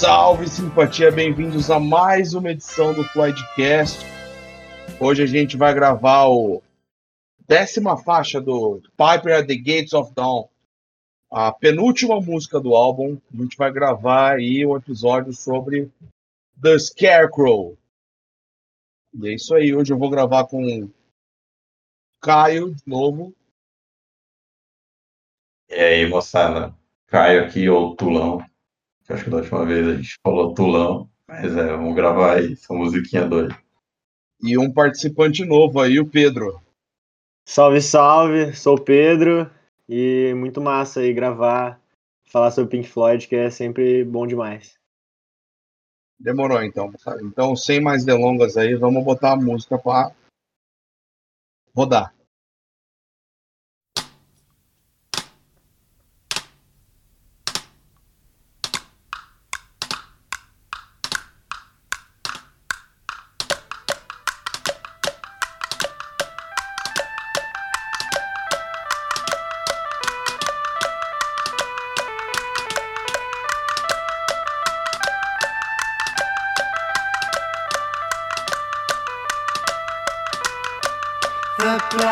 Salve simpatia, bem-vindos a mais uma edição do Floydcast. Hoje a gente vai gravar o décima faixa do Piper at the Gates of Dawn, a penúltima música do álbum. A gente vai gravar aí um episódio sobre The Scarecrow. E é isso aí, hoje eu vou gravar com Caio de novo. E aí, moçada? Caio aqui, ou Tulão. Acho que da última vez a gente falou Tulão, mas é, vamos gravar aí essa musiquinha doida. E um participante novo aí, o Pedro. Salve, salve, sou o Pedro e muito massa aí gravar, falar sobre Pink Floyd, que é sempre bom demais. Demorou então. Então, sem mais delongas aí, vamos botar a música para rodar.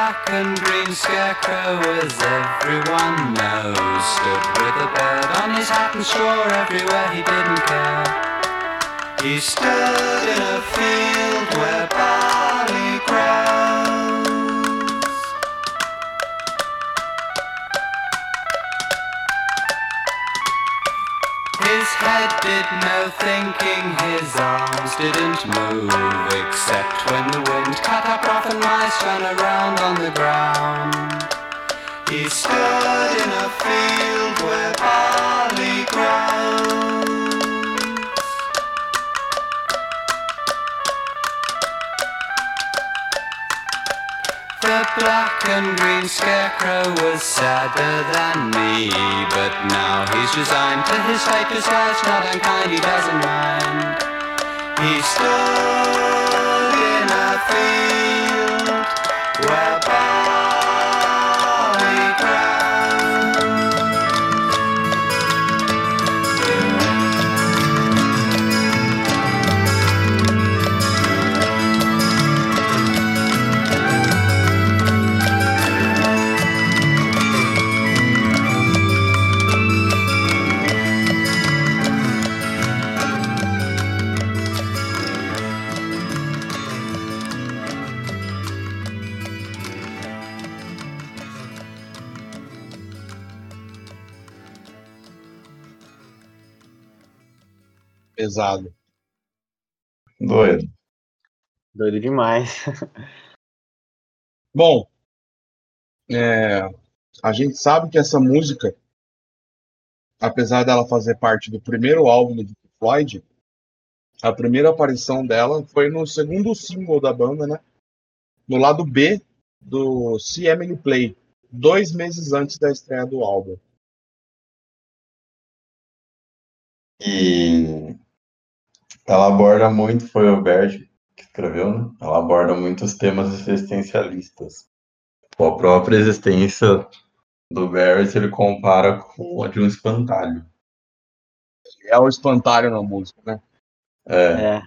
Black and green scarecrow, as everyone knows, stood with a bird on his hat and straw everywhere he didn't care. He stood in a field where head did no thinking, his arms didn't move, except when the wind cut up rough and mice ran around on the ground. He stood in a field The black and green scarecrow was sadder than me, but now he's resigned to his fate, life's not unkind, he doesn't mind. He stood in a field where Pesado. Doido. Doido demais. Bom, é, a gente sabe que essa música, apesar dela fazer parte do primeiro álbum do Pink Floyd, a primeira aparição dela foi no segundo single da banda, né? No lado B do See Emily Play, dois meses antes da estreia do álbum. E ela aborda muito, foi o Bert que escreveu, né? Ela aborda muitos temas existencialistas. A própria existência do Barrett ele compara com a de um espantalho. É o espantalho na música, né? É, É.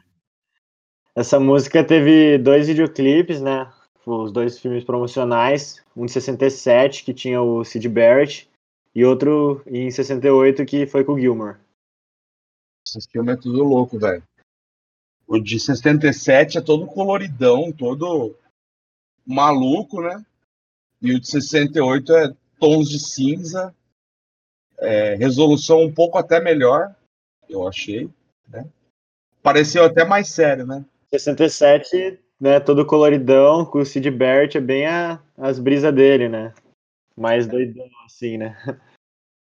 Essa música teve dois videoclipes, né? Os dois filmes promocionais, um de 67 que tinha o Sid Barrett e outro em 68 que foi com o Gilmore. Esse filme é tudo louco, velho. O de 67 é todo coloridão, todo maluco, né? E o de 68 é tons de cinza, é, resolução um pouco até melhor, eu achei, né? Pareceu até mais sério, né? 67, né, todo coloridão, com o Sid Barrett é bem a- as brisas dele, né? Mais doidão assim, né?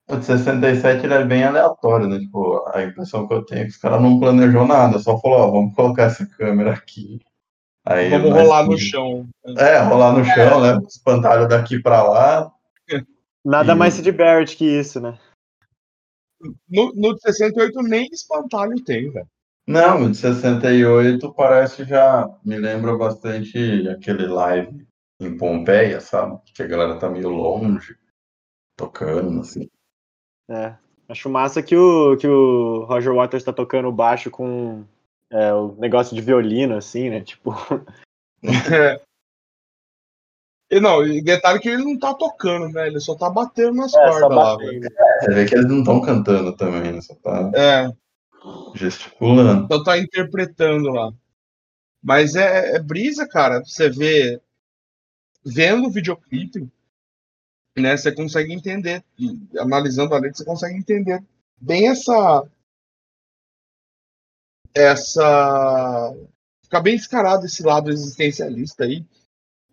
o de 67 ele é bem aleatório, né? Tipo, a impressão que eu tenho é que os caras não planejou nada, só falou, ó, vamos colocar essa câmera aqui. Aí Vamos nós- rolar no chão. É, rolar no chão, né? Espantalho daqui pra lá. Nada E- mais Sid Barrett que isso, né? No, no de 68 nem espantalho tem, velho. Não, o de 68 parece já. Me lembra bastante aquele live em Pompeia, sabe? Que a galera tá meio longe, tocando, assim. É. Acho massa que o, que o Roger Waters tá tocando baixo com é, o negócio de violino, assim, né? Tipo. E não, e detalhe que ele não tá tocando, né? Ele só tá batendo nas É, cordas lá, velho. Você vê que eles não estão cantando também, né? Só tá É, gesticulando. só tá interpretando lá. Mas é, é brisa, cara. Você vê. Vendo o videoclipe, né? Você consegue entender. E analisando a letra, você consegue entender bem essa. Essa. Fica bem descarado esse lado existencialista aí.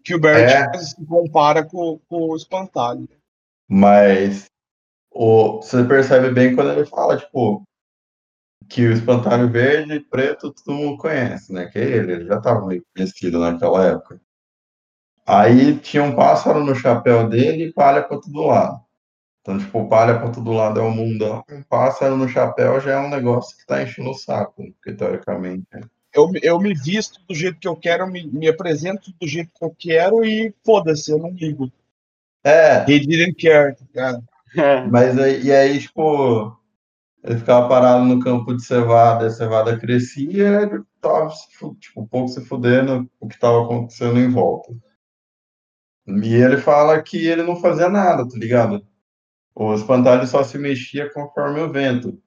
Que o Bert É. se compara com, com o espantalho. Mas o, você percebe bem quando ele fala, tipo, que o espantalho verde e preto todo mundo conhece, né? Que é ele, ele já estava meio conhecido naquela época. Aí tinha um pássaro no chapéu dele e palha para todo lado. Então, tipo, palha para todo lado é o mundão, um pássaro no chapéu já é um negócio que tá enchendo o saco, porque teoricamente. é. Eu, me- eu me visto do jeito que eu quero, eu me, me apresento do jeito que eu quero e foda-se, eu não ligo. É, He didn't care, tá ligado? É, Mas aí, e aí, tipo, ele ficava parado no campo de cevada, a cevada crescia, ele tava, tipo, um pouco se fudendo o que estava acontecendo em volta. E ele fala que ele não fazia nada, tá ligado? O espantalho só se mexia conforme o vento.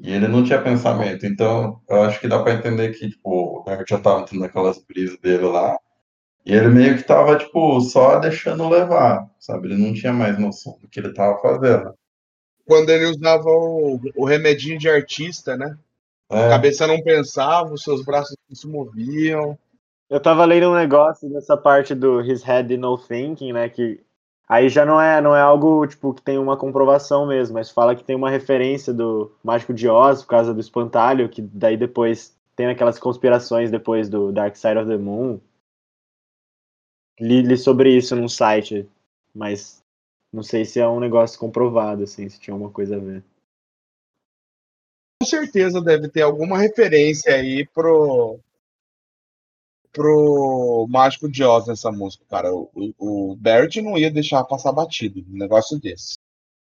E ele não tinha pensamento. Então, eu acho que dá pra entender que, tipo, o Nerd já tava tendo aquelas brisas dele lá. E ele meio que tava, tipo, só deixando levar, sabe? Ele não tinha mais noção do que ele tava fazendo. Quando ele usava o, o remedinho de artista, né? A É. cabeça não pensava, os seus braços não se moviam. Eu tava lendo um negócio nessa parte do His Head No Thinking, né? Que aí já não é, não é algo tipo que tem uma comprovação mesmo, mas fala que tem uma referência do Mágico de Oz por causa do espantalho, que daí depois tem aquelas conspirações depois do Dark Side of the Moon. Li, li sobre isso num site, mas não sei se é um negócio comprovado, assim, se tinha alguma coisa a ver. Com certeza deve ter alguma referência aí pro pro Mágico de Oz nessa música, cara. O, o, o Barrett não ia deixar passar batido um negócio desse.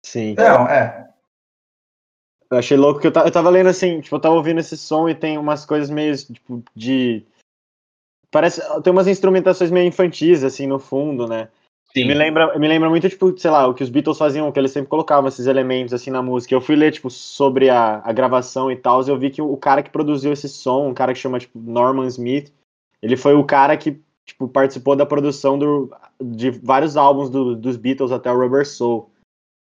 Sim. Não, é. Eu achei louco que eu, eu tava lendo assim, tipo, eu tava ouvindo esse som e tem umas coisas meio, tipo, de. Parece. Tem umas instrumentações meio infantis, assim, no fundo, né? Me lembra, me lembra muito, tipo, sei lá, o que os Beatles faziam, que eles sempre colocavam esses elementos, assim, na música. Eu fui ler, tipo, sobre a, a gravação e tal, e eu vi que o cara que produziu esse som, um cara que chama, tipo, Norman Smith, ele foi o cara que, tipo, participou da produção do, de vários álbuns do- dos Beatles até o Rubber Soul.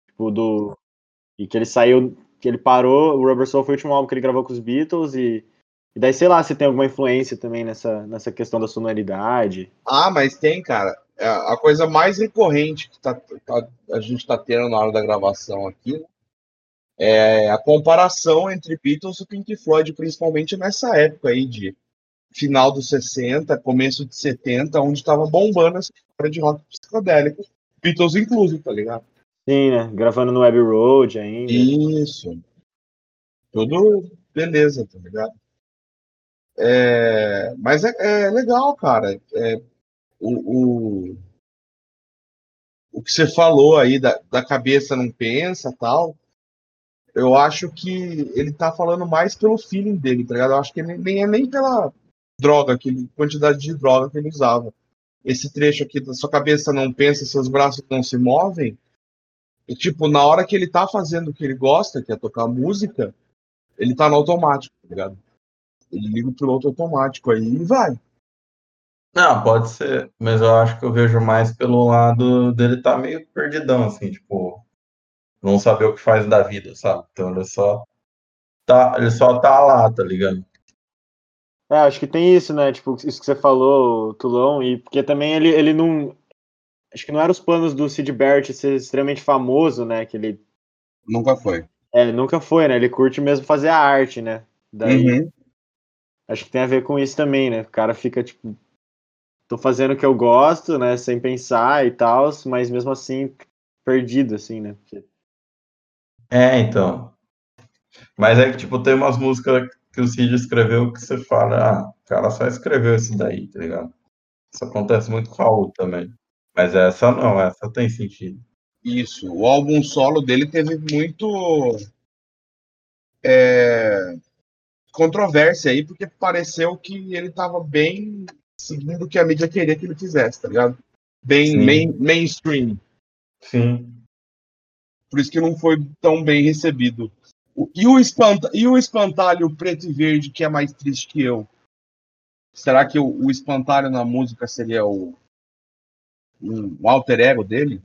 Tipo, do... E que ele saiu, que ele parou, o Rubber Soul foi o último álbum que ele gravou com os Beatles, e... E daí, sei lá, se tem alguma influência também nessa, nessa questão da sonoridade. Ah, mas tem, cara. É A coisa mais recorrente que tá, tá- a gente tá tendo na hora da gravação aqui né, é a comparação entre Beatles e Pink Floyd, principalmente nessa época aí de final dos 60, começo de 70, onde tava bombando essa história de rock psicodélico. Beatles incluso, tá ligado? Sim, né? Gravando no Abbey Road ainda. Isso. Tudo beleza, tá ligado? É, mas é, é legal, cara. É, o, o, o que você falou aí da, da cabeça não pensa tal. Eu acho que ele tá falando mais pelo feeling dele, tá ligado? Eu acho que ele nem é nem pela droga, que ele, quantidade de droga que ele usava. Esse trecho aqui da sua cabeça não pensa, seus braços não se movem. E, tipo, na hora que ele tá fazendo o que ele gosta, que é tocar música, ele tá no automático, tá ligado? Ele liga o piloto automático aí e vai. Não, pode ser, mas eu acho que eu vejo mais pelo lado dele tá meio perdidão, assim, tipo, não saber o que faz da vida, sabe? Então ele só tá, ele só tá lá, tá ligado? É, acho que tem isso, né? Tipo, isso que você falou, Tulon, e porque também ele, ele não. Acho que não eram os planos do Sid Barrett ser extremamente famoso, né? Que ele Nunca foi. é, nunca foi, né? Ele curte mesmo fazer a arte, né? Daí Uhum. acho que tem a ver com isso também, né? O cara fica, tipo, tô fazendo o que eu gosto, né? Sem pensar e tal, mas mesmo assim, perdido, assim, né? Porque- É, então. Mas é que, tipo, tem umas músicas que o Cid escreveu que você fala, ah, o cara só escreveu isso daí, tá ligado? Isso acontece muito com o Raul também. Mas essa não, essa tem sentido. Isso. O álbum solo dele teve muito é, controvérsia aí, porque pareceu que ele tava bem seguindo o que a mídia queria que ele fizesse, tá ligado? Bem main, mainstream. Sim. Por isso que não foi tão bem recebido. O- E o, espanta, e o espantalho preto e verde, que é mais triste que eu? Será que o, o espantalho na música seria o um, um alter ego dele?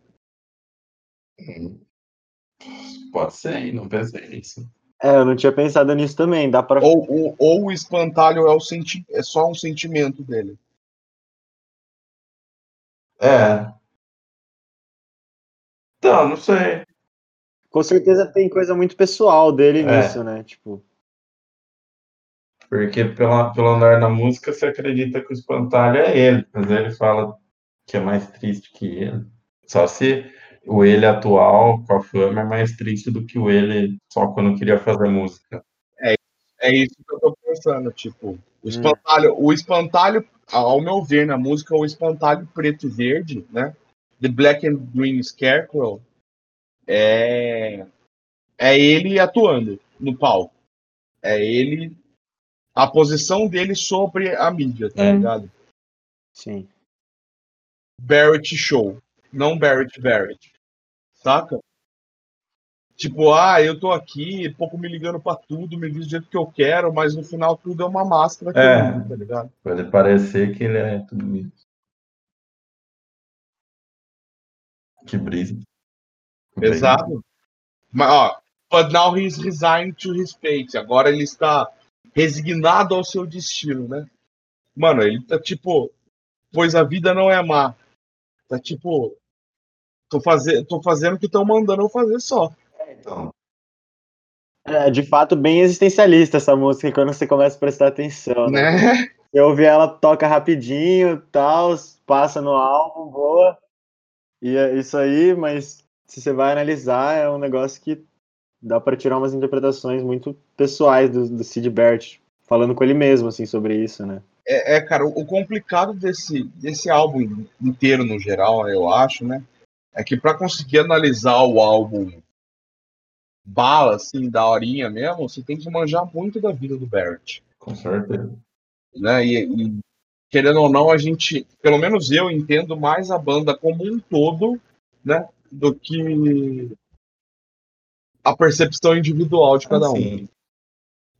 Pode ser, hein? Não pensei nisso. É, eu não tinha pensado nisso também. Dá pra. Ou, ou, ou o espantalho é, o senti é só um sentimento dele? É. Então, não sei. Com certeza tem coisa muito pessoal dele É. nisso, né? Tipo, Porque pela, pelo andar da música você acredita que o espantalho é ele, mas ele fala que é mais triste que ele. Só se o ele atual, com a fama, é mais triste do que o ele só quando queria fazer música. É isso que eu tô pensando, tipo, o espantalho, o espantalho, ao meu ver, na música, o espantalho preto e verde, né? The Black and Green Scarecrow é, é ele atuando no palco. É ele, a posição dele sobre a mídia, tá É. ligado? sim. Barrett Show, não Barrett Barrett, saca? Tipo, ah, eu tô aqui, pouco me ligando pra tudo, me visto do jeito que eu quero, mas no final tudo é uma máscara que É. eu tá ligado? Pra ele parecer que ele é tudo isso. Que brisa. Exato. Mas, ó, but now he's resigned to his fate. Agora ele está resignado ao seu destino, né? Mano, ele tá tipo, pois a vida não é má. Tá tipo, tô, faze tô fazendo o que estão mandando eu fazer só. Então, É, de fato, bem existencialista essa música quando você começa a prestar atenção, né? Né? Eu ouvi ela toca rapidinho, tal, passa no álbum, boa. E é isso aí, mas se você vai analisar, é um negócio que dá pra tirar umas interpretações muito pessoais do, do Sid Barrett, falando com ele mesmo, assim, sobre isso, né? É, é, cara, o, o complicado desse, desse álbum inteiro no geral, eu acho, né? É que pra conseguir analisar o álbum bala, assim, da horinha mesmo, você tem que manjar muito da vida do Barrett. com certeza. né? E, e, querendo ou não, a gente, pelo menos eu entendo mais a banda como um todo, né? Do que a percepção individual de cada um. Assim,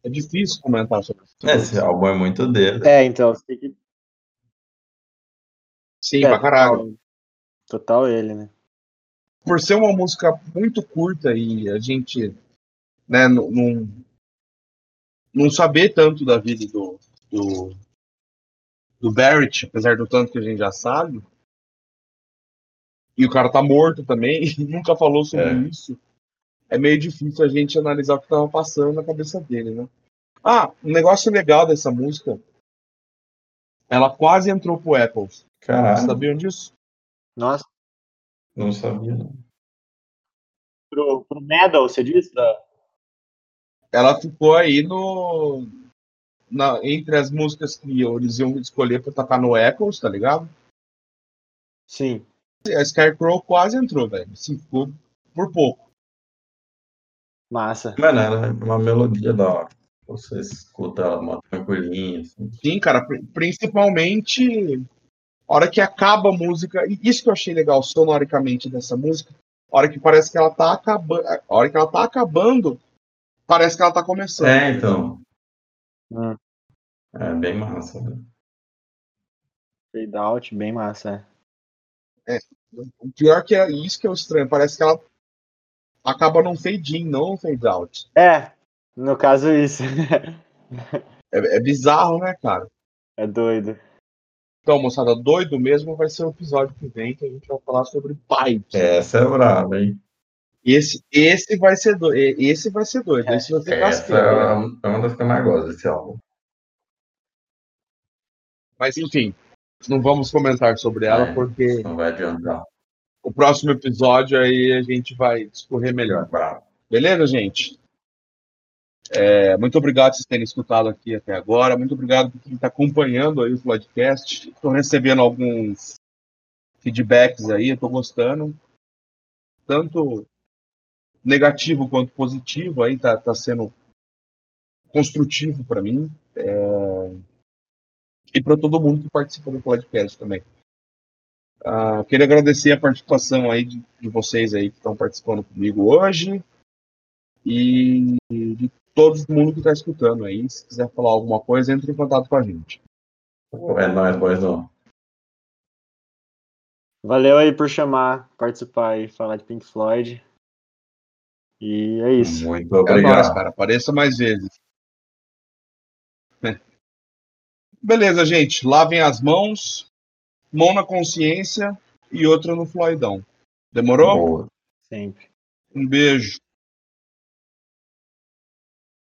É difícil comentar sobre isso. esse álbum é muito dele. É, então, você tem que. Sim, é, pra caralho. Total, total ele, né? Por ser uma música muito curta e a gente, né, não, não, não saber tanto da vida do, do, do Barrett, apesar do tanto que a gente já sabe, e o cara tá morto também, e nunca falou sobre É. isso, é meio difícil a gente analisar o que tava passando na cabeça dele, né? Ah, um negócio legal dessa música, ela quase entrou pro Apple. Vocês Caralho, sabiam disso? Nossa, não sabia. não. pro, pro Medal, você disse? Da... ela ficou aí no na- entre as músicas que eles iam escolher pra tocar no Echoes, tá ligado? Sim. A Scarecrow quase entrou, velho. Assim, ficou por pouco. Massa. Mano, ela é uma melodia da hora. Você escuta ela uma tranquilinha, assim. Sim, cara, pri- principalmente a hora que acaba a música, e isso que eu achei legal sonoricamente dessa música, a hora que parece que ela tá acabando, a hora que ela tá acabando, parece que ela tá começando. É, então. Hum. É bem massa. né? Fade out, bem massa. é. O pior que é isso que é o estranho, parece que ela acaba num fade in, não num fade out. É, no caso isso. É, é bizarro, né, cara? é doido. Então, moçada, doido mesmo vai ser o episódio que vem, que a gente vai falar sobre pipes. Essa é brava, hein? Esse, esse vai ser doido. Esse vai ser doido. Esse vai ser Essa casqueiro, é né? é uma das que eu mais gosto desse álbum. Mas enfim, não vamos comentar sobre ela, É. porque Não vai adiantar. o próximo episódio aí a gente vai discorrer melhor. Bravo. Beleza, gente? É, muito obrigado por vocês terem escutado aqui até agora. Muito obrigado por quem está acompanhando aí o podcast. Estou recebendo alguns feedbacks aí, estou gostando. Tanto negativo quanto positivo aí, tá, tá sendo construtivo para mim. É, e para todo mundo que participa do podcast também. Uh, queria agradecer a participação aí de, de, vocês aí que estão participando comigo hoje e de todo mundo que está escutando aí. Se quiser falar alguma coisa, entre em contato com a gente. É nóis, pois não. Valeu aí por chamar, participar e falar de Pink Floyd. E é isso. Muito obrigado. É nóis, cara. Apareça mais vezes. Beleza, gente. Lavem as mãos mão na consciência e outra no Floydão. Demorou? Boa. Sempre. Um beijo.